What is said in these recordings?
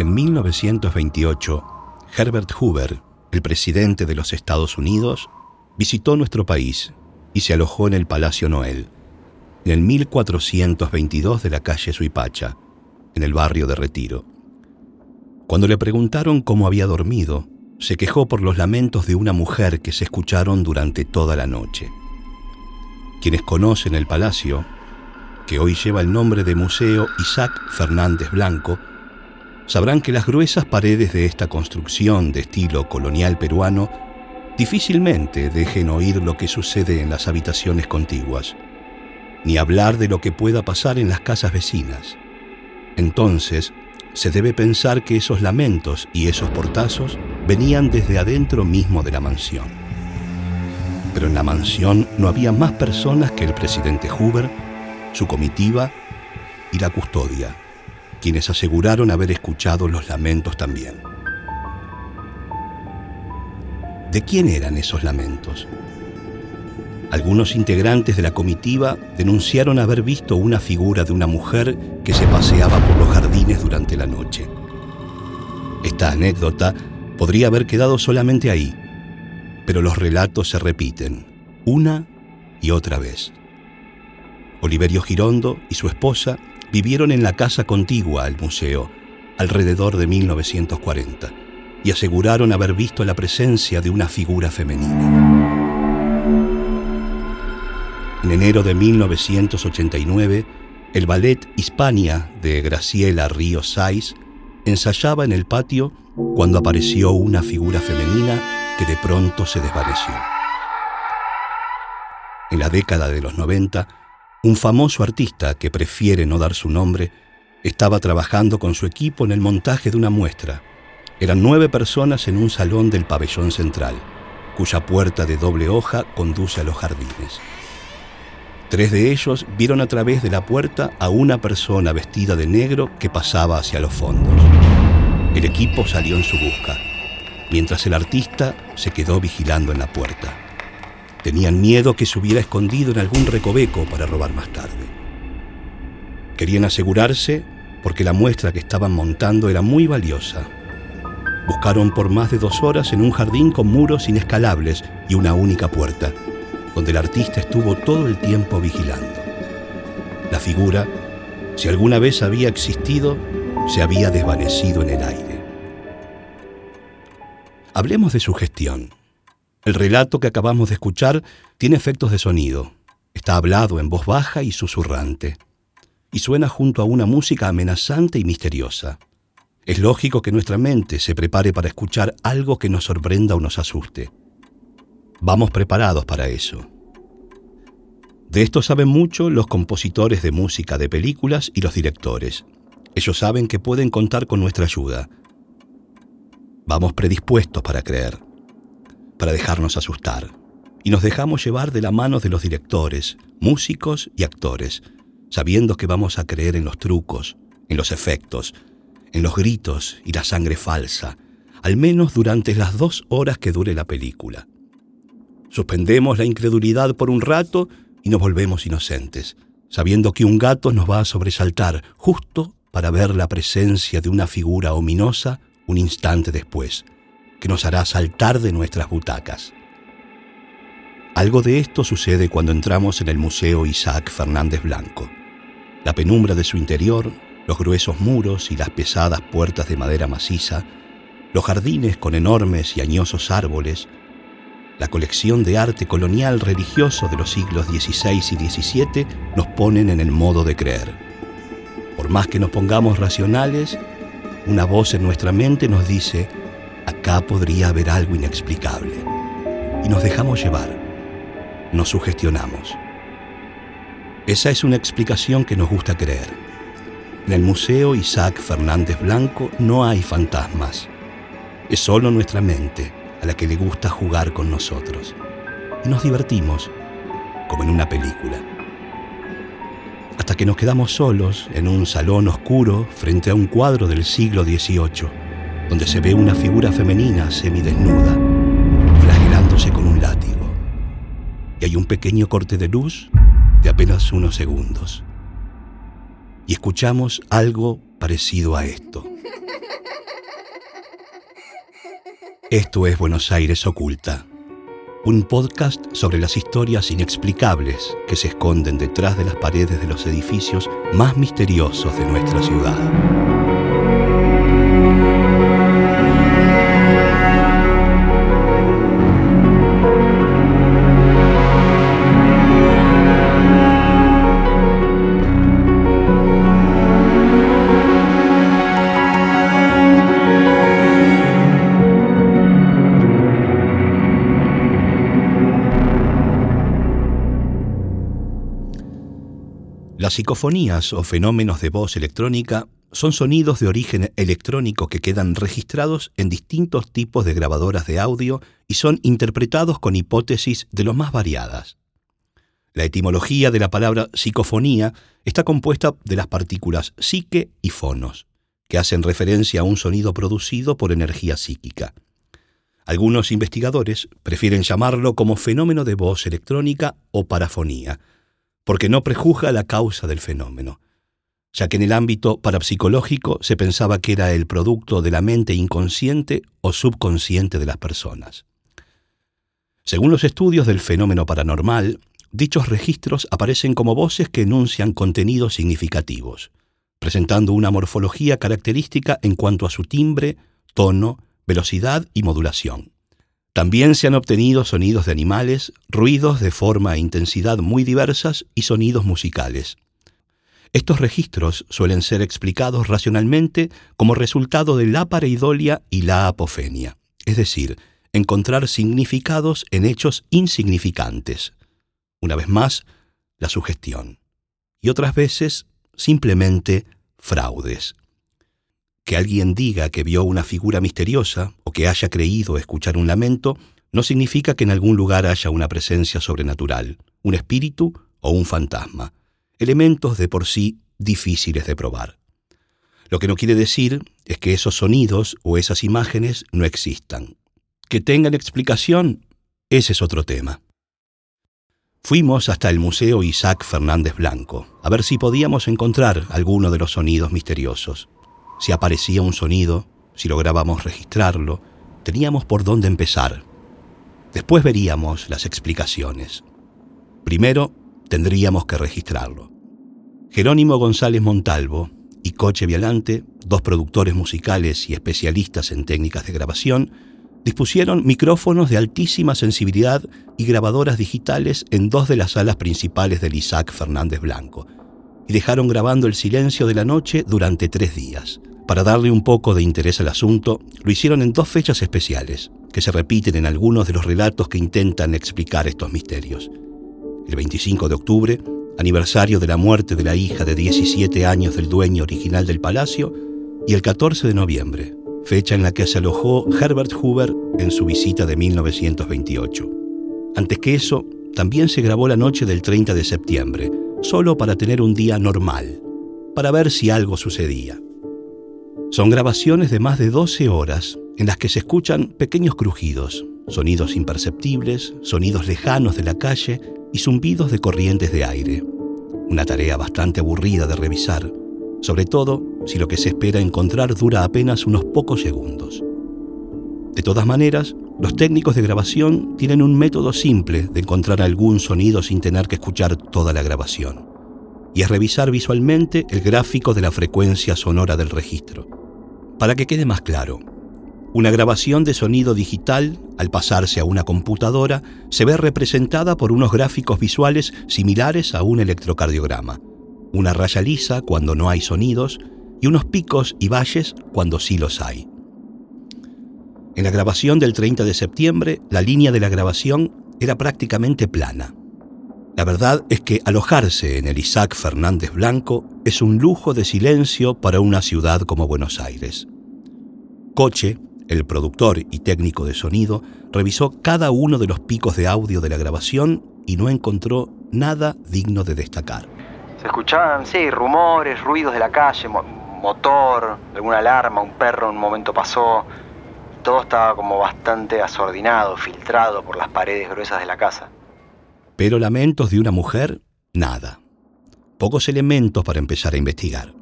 En 1928, Herbert Hoover, el presidente de los Estados Unidos, visitó nuestro país y se alojó en el Palacio Noel, en el 1422 de la calle Suipacha, en el barrio de Retiro. Cuando le preguntaron cómo había dormido, se quejó por los lamentos de una mujer que se escucharon durante toda la noche. Quienes conocen el palacio, que hoy lleva el nombre de Museo Isaac Fernández Blanco, sabrán que las gruesas paredes de esta construcción de estilo colonial peruano difícilmente dejen oír lo que sucede en las habitaciones contiguas, ni hablar de lo que pueda pasar en las casas vecinas. Entonces, se debe pensar que esos lamentos y esos portazos venían desde adentro mismo de la mansión. Pero en la mansión no había más personas que el presidente Hoover, su comitiva y la custodia quienes aseguraron haber escuchado los lamentos también. ¿De quién eran esos lamentos? Algunos integrantes de la comitiva denunciaron haber visto una figura de una mujer que se paseaba por los jardines durante la noche. Esta anécdota podría haber quedado solamente ahí, pero los relatos se repiten, una y otra vez. Oliverio Girondo y su esposa vivieron en la casa contigua al museo alrededor de 1940 y aseguraron haber visto la presencia de una figura femenina. En enero de 1989, el ballet Hispania de Graciela Río Saiz ensayaba en el patio cuando apareció una figura femenina que de pronto se desvaneció. En la década de los 90, un famoso artista que prefiere no dar su nombre estaba trabajando con su equipo en el montaje de una muestra. Eran nueve personas en un salón del pabellón central, cuya puerta de doble hoja conduce a los jardines. Tres de ellos vieron a través de la puerta a una persona vestida de negro que pasaba hacia los fondos. El equipo salió en su busca, mientras el artista se quedó vigilando en la puerta. Tenían miedo que se hubiera escondido en algún recoveco para robar más tarde. Querían asegurarse porque la muestra que estaban montando era muy valiosa. Buscaron por más de dos horas en un jardín con muros inescalables y una única puerta, donde el artista estuvo todo el tiempo vigilando. La figura, si alguna vez había existido, se había desvanecido en el aire. Hablemos de su gestión. El relato que acabamos de escuchar tiene efectos de sonido. Está hablado en voz baja y susurrante. Y suena junto a una música amenazante y misteriosa. Es lógico que nuestra mente se prepare para escuchar algo que nos sorprenda o nos asuste. Vamos preparados para eso. De esto saben mucho los compositores de música de películas y los directores. Ellos saben que pueden contar con nuestra ayuda. Vamos predispuestos para creer para dejarnos asustar, y nos dejamos llevar de la mano de los directores, músicos y actores, sabiendo que vamos a creer en los trucos, en los efectos, en los gritos y la sangre falsa, al menos durante las dos horas que dure la película. Suspendemos la incredulidad por un rato y nos volvemos inocentes, sabiendo que un gato nos va a sobresaltar justo para ver la presencia de una figura ominosa un instante después que nos hará saltar de nuestras butacas. Algo de esto sucede cuando entramos en el Museo Isaac Fernández Blanco. La penumbra de su interior, los gruesos muros y las pesadas puertas de madera maciza, los jardines con enormes y añosos árboles, la colección de arte colonial religioso de los siglos XVI y XVII nos ponen en el modo de creer. Por más que nos pongamos racionales, una voz en nuestra mente nos dice, acá podría haber algo inexplicable. Y nos dejamos llevar, nos sugestionamos. Esa es una explicación que nos gusta creer. En el Museo Isaac Fernández Blanco no hay fantasmas. Es solo nuestra mente a la que le gusta jugar con nosotros. Y nos divertimos, como en una película. Hasta que nos quedamos solos en un salón oscuro frente a un cuadro del siglo XVIII donde se ve una figura femenina semidesnuda, flagelándose con un látigo. Y hay un pequeño corte de luz de apenas unos segundos. Y escuchamos algo parecido a esto. Esto es Buenos Aires Oculta, un podcast sobre las historias inexplicables que se esconden detrás de las paredes de los edificios más misteriosos de nuestra ciudad. Las psicofonías o fenómenos de voz electrónica son sonidos de origen electrónico que quedan registrados en distintos tipos de grabadoras de audio y son interpretados con hipótesis de lo más variadas. La etimología de la palabra psicofonía está compuesta de las partículas psique y fonos, que hacen referencia a un sonido producido por energía psíquica. Algunos investigadores prefieren llamarlo como fenómeno de voz electrónica o parafonía, porque no prejuzga la causa del fenómeno, ya que en el ámbito parapsicológico se pensaba que era el producto de la mente inconsciente o subconsciente de las personas. Según los estudios del fenómeno paranormal, dichos registros aparecen como voces que enuncian contenidos significativos, presentando una morfología característica en cuanto a su timbre, tono, velocidad y modulación. También se han obtenido sonidos de animales, ruidos de forma e intensidad muy diversas y sonidos musicales. Estos registros suelen ser explicados racionalmente como resultado de la pareidolia y la apofenia, es decir, encontrar significados en hechos insignificantes. Una vez más, la sugestión. Y otras veces, simplemente fraudes. Que alguien diga que vio una figura misteriosa o que haya creído escuchar un lamento no significa que en algún lugar haya una presencia sobrenatural, un espíritu o un fantasma, elementos de por sí difíciles de probar. Lo que no quiere decir es que esos sonidos o esas imágenes no existan. Que tengan explicación, ese es otro tema. Fuimos hasta el Museo Isaac Fernández Blanco, a ver si podíamos encontrar alguno de los sonidos misteriosos. Si aparecía un sonido, si lográbamos registrarlo, teníamos por dónde empezar. Después veríamos las explicaciones. Primero, tendríamos que registrarlo. Jerónimo González Montalvo y Coche Vialante, dos productores musicales y especialistas en técnicas de grabación, dispusieron micrófonos de altísima sensibilidad y grabadoras digitales en dos de las salas principales del Isaac Fernández Blanco, y dejaron grabando el silencio de la noche durante tres días. Para darle un poco de interés al asunto, lo hicieron en dos fechas especiales, que se repiten en algunos de los relatos que intentan explicar estos misterios. El 25 de octubre, aniversario de la muerte de la hija de 17 años del dueño original del palacio, y el 14 de noviembre, fecha en la que se alojó Herbert Hoover en su visita de 1928. Antes que eso, también se grabó la noche del 30 de septiembre, solo para tener un día normal, para ver si algo sucedía. Son grabaciones de más de 12 horas en las que se escuchan pequeños crujidos, sonidos imperceptibles, sonidos lejanos de la calle y zumbidos de corrientes de aire. Una tarea bastante aburrida de revisar, sobre todo si lo que se espera encontrar dura apenas unos pocos segundos. De todas maneras, los técnicos de grabación tienen un método simple de encontrar algún sonido sin tener que escuchar toda la grabación, y es revisar visualmente el gráfico de la frecuencia sonora del registro. Para que quede más claro, una grabación de sonido digital, al pasarse a una computadora, se ve representada por unos gráficos visuales similares a un electrocardiograma, una raya lisa cuando no hay sonidos y unos picos y valles cuando sí los hay. En la grabación del 30 de septiembre, la línea de la grabación era prácticamente plana. La verdad es que alojarse en el Isaac Fernández Blanco es un lujo de silencio para una ciudad como Buenos Aires. Coche, el productor y técnico de sonido, revisó cada uno de los picos de audio de la grabación y no encontró nada digno de destacar. Se escuchaban, sí, rumores, ruidos de la calle, motor, alguna alarma, un perro en un momento pasó. Todo estaba como bastante asordinado, filtrado por las paredes gruesas de la casa. Pero lamentos de una mujer, nada. Pocos elementos para empezar a investigar.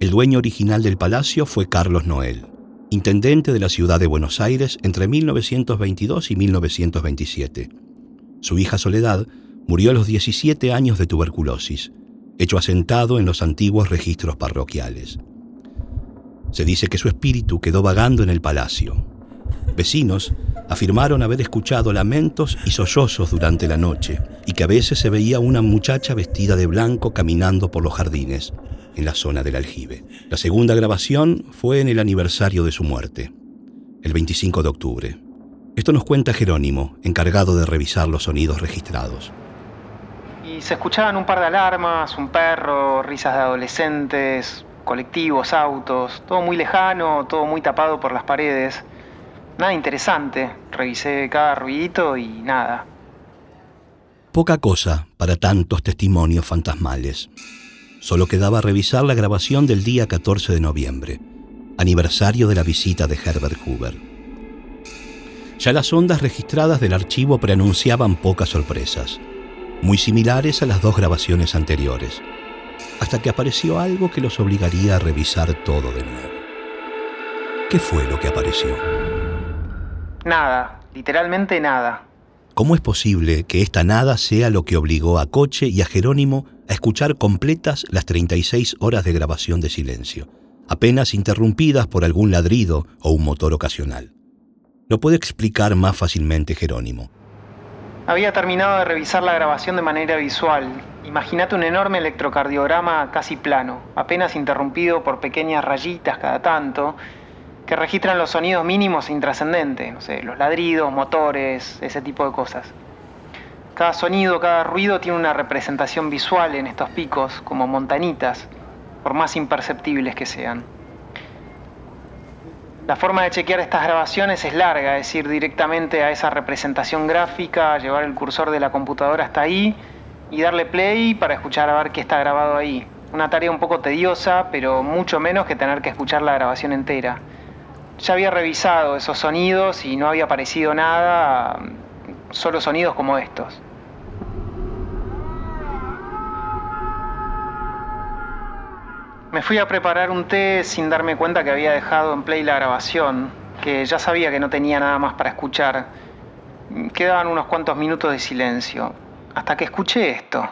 El dueño original del palacio fue Carlos Noel, intendente de la ciudad de Buenos Aires entre 1922 y 1927. Su hija Soledad murió a los 17 años de tuberculosis, hecho asentado en los antiguos registros parroquiales. Se dice que su espíritu quedó vagando en el palacio. Vecinos afirmaron haber escuchado lamentos y sollozos durante la noche y que a veces se veía una muchacha vestida de blanco caminando por los jardines, en la zona del aljibe. La segunda grabación fue en el aniversario de su muerte, el 25 de octubre. Esto nos cuenta Jerónimo, encargado de revisar los sonidos registrados. Y se escuchaban un par de alarmas, un perro, risas de adolescentes, colectivos, autos, todo muy lejano, todo muy tapado por las paredes. Nada interesante. Revisé cada ruidito y nada. Poca cosa para tantos testimonios fantasmales. Solo quedaba revisar la grabación del día 14 de noviembre, aniversario de la visita de Herbert Hoover. Ya las ondas registradas del archivo preanunciaban pocas sorpresas, muy similares a las dos grabaciones anteriores, hasta que apareció algo que los obligaría a revisar todo de nuevo. ¿Qué fue lo que apareció? Nada, literalmente nada. ¿Cómo es posible que esta nada sea lo que obligó a Coche y a Jerónimo a escuchar completas las 36 horas de grabación de silencio, apenas interrumpidas por algún ladrido o un motor ocasional? Lo puede explicar más fácilmente Jerónimo. Había terminado de revisar la grabación de manera visual. Imagínate un enorme electrocardiograma casi plano, apenas interrumpido por pequeñas rayitas cada tanto, que registran los sonidos mínimos e intrascendentes, no sé, los ladridos, motores, ese tipo de cosas. Cada sonido, cada ruido tiene una representación visual en estos picos, como montanitas, por más imperceptibles que sean. La forma de chequear estas grabaciones es larga, es ir directamente a esa representación gráfica, llevar el cursor de la computadora hasta ahí y darle play para escuchar a ver qué está grabado ahí. Una tarea un poco tediosa, pero mucho menos que tener que escuchar la grabación entera. Ya había revisado esos sonidos y no había aparecido nada, solo sonidos como estos. Me fui a preparar un té sin darme cuenta que había dejado en play la grabación, que ya sabía que no tenía nada más para escuchar. Quedaban unos cuantos minutos de silencio, hasta que escuché esto.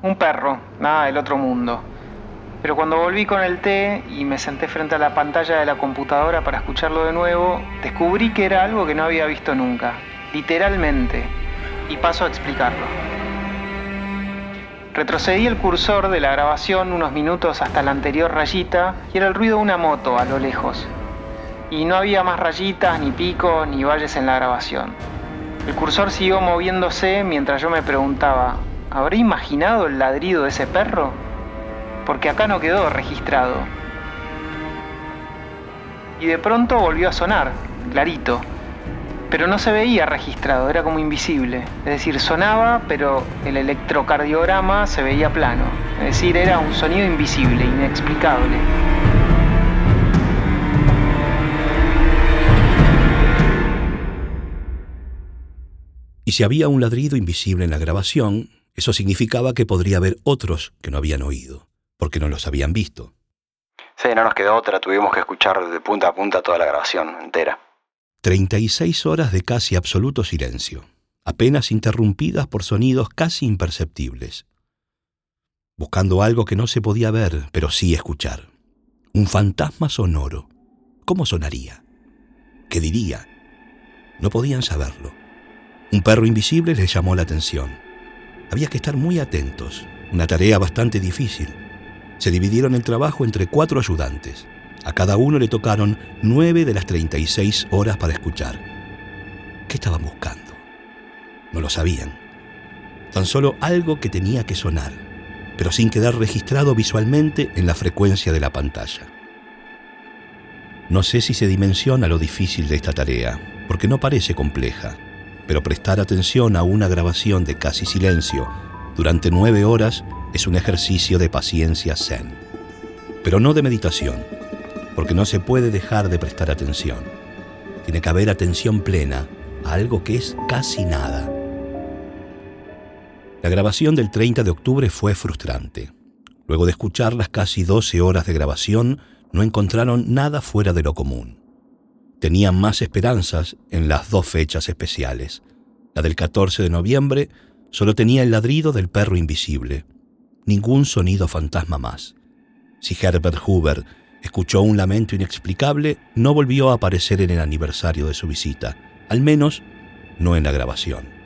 Un perro, nada del otro mundo. Pero cuando volví con el té y me senté frente a la pantalla de la computadora para escucharlo de nuevo, descubrí que era algo que no había visto nunca, literalmente, y paso a explicarlo. Retrocedí el cursor de la grabación unos minutos hasta la anterior rayita y era el ruido de una moto a lo lejos. Y no había más rayitas, ni picos, ni valles en la grabación. El cursor siguió moviéndose mientras yo me preguntaba, ¿habré imaginado el ladrido de ese perro? Porque acá no quedó registrado. Y de pronto volvió a sonar, clarito. Pero no se veía registrado, era como invisible. Es decir, sonaba, pero el electrocardiograma se veía plano. Es decir, era un sonido invisible, inexplicable. Y si había un ladrido invisible en la grabación, eso significaba que podría haber otros que no habían oído, porque no los habían visto. Sí, no nos quedó otra, tuvimos que escuchar de punta a punta toda la grabación entera. 36 horas de casi absoluto silencio, apenas interrumpidas por sonidos casi imperceptibles. Buscando algo que no se podía ver, pero sí escuchar. Un fantasma sonoro. ¿Cómo sonaría? ¿Qué diría? No podían saberlo. Un perro invisible les llamó la atención. Había que estar muy atentos, una tarea bastante difícil. Se dividieron el trabajo entre cuatro ayudantes. A cada uno le tocaron nueve de las 36 horas para escuchar. ¿Qué estaban buscando? No lo sabían. Tan solo algo que tenía que sonar, pero sin quedar registrado visualmente en la frecuencia de la pantalla. No sé si se dimensiona lo difícil de esta tarea, porque no parece compleja pero prestar atención a una grabación de casi silencio durante nueve horas es un ejercicio de paciencia zen. Pero no de meditación, porque no se puede dejar de prestar atención. Tiene que haber atención plena a algo que es casi nada. La grabación del 30 de octubre fue frustrante. Luego de escuchar las casi 12 horas de grabación, no encontraron nada fuera de lo común. Tenían más esperanzas en las dos fechas especiales. La del 14 de noviembre solo tenía el ladrido del perro invisible. Ningún sonido fantasma más. Si Herbert Hoover escuchó un lamento inexplicable, no volvió a aparecer en el aniversario de su visita, al menos no en la grabación.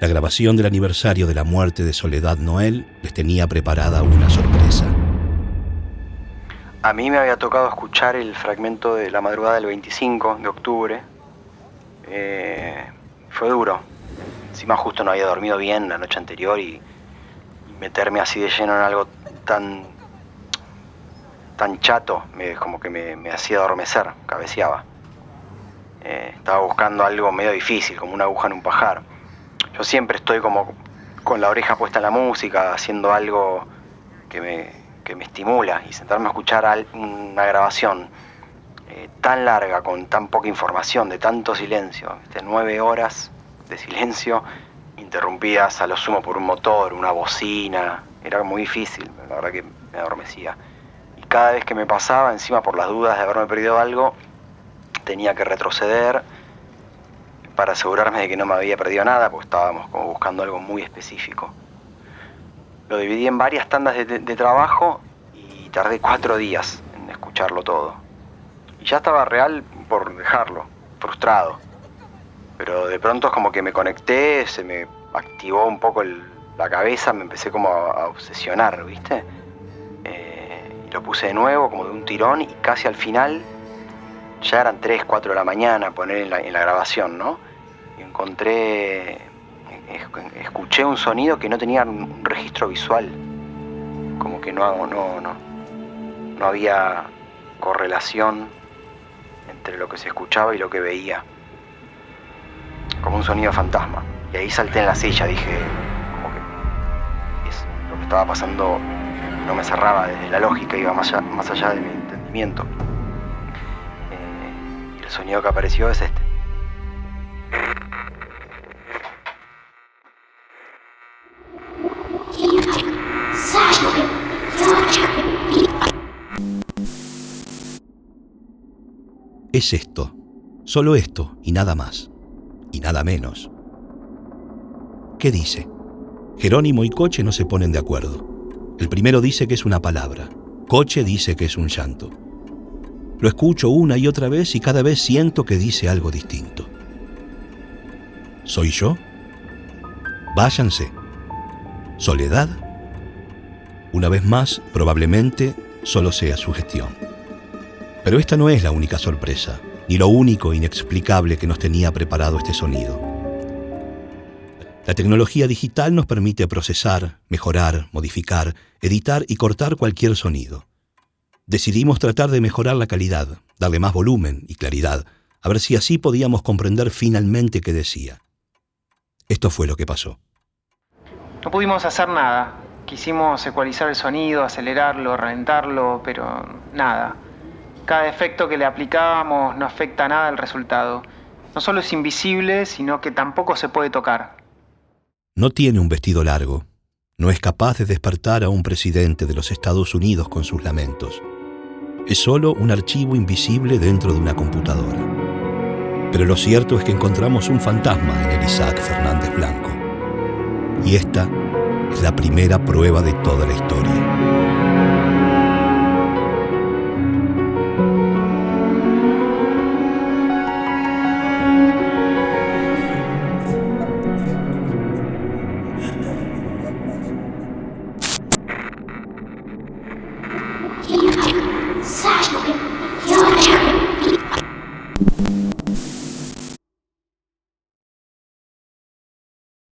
La grabación del aniversario de la muerte de Soledad Noel les tenía preparada una sorpresa. A mí me había tocado escuchar el fragmento de la madrugada del 25 de octubre. Eh, fue duro. Encima justo no había dormido bien la noche anterior y, meterme así de lleno en algo tan tan chato, me, como que me, hacía adormecer, cabeceaba. Eh, estaba buscando algo medio difícil, como una aguja en un pajar yo siempre estoy como con la oreja puesta en la música, haciendo algo que me, me estimula y sentarme a escuchar una grabación eh, tan larga, con tan poca información, de tanto silencio, de nueve horas de silencio, interrumpidas a lo sumo por un motor, una bocina, era muy difícil, la verdad que me adormecía. Y cada vez que me pasaba, encima por las dudas de haberme perdido algo, tenía que retroceder para asegurarme de que no me había perdido nada, porque estábamos como buscando algo muy específico. Lo dividí en varias tandas de, trabajo y tardé cuatro días en escucharlo todo. Y ya estaba real por dejarlo, frustrado. Pero de pronto es como que me conecté, se me activó un poco la cabeza, me empecé como a, obsesionar, ¿viste? Eh, y lo puse de nuevo, como de un tirón, y casi al final, ya eran 3, 4 de la mañana, poner en la, grabación, ¿no? encontré, escuché un sonido que no tenía un registro visual, como que no, no, no, no había correlación entre lo que se escuchaba y lo que veía, como un sonido fantasma. Y ahí salté en la silla, dije, como que lo que estaba pasando no me cerraba desde la lógica, iba más allá, más allá de mi entendimiento. Eh, y el sonido que apareció es este. Es esto, solo esto y nada más, y nada menos. ¿Qué dice? Jerónimo y Coche no se ponen de acuerdo. El primero dice que es una palabra, Coche dice que es un llanto. Lo escucho una y otra vez y cada vez siento que dice algo distinto. ¿Soy yo? Váyanse. ¿Soledad? Una vez más, probablemente solo sea su gestión. Pero esta no es la única sorpresa, ni lo único inexplicable que nos tenía preparado este sonido. La tecnología digital nos permite procesar, mejorar, modificar, editar y cortar cualquier sonido. Decidimos tratar de mejorar la calidad, darle más volumen y claridad, a ver si así podíamos comprender finalmente qué decía. Esto fue lo que pasó. No pudimos hacer nada. Quisimos ecualizar el sonido, acelerarlo, reventarlo, pero nada. Cada efecto que le aplicábamos no afecta nada al resultado. No solo es invisible, sino que tampoco se puede tocar. No tiene un vestido largo. No es capaz de despertar a un presidente de los Estados Unidos con sus lamentos. Es solo un archivo invisible dentro de una computadora. Pero lo cierto es que encontramos un fantasma en el Isaac Fernández Blanco. Y esta es la primera prueba de toda la historia.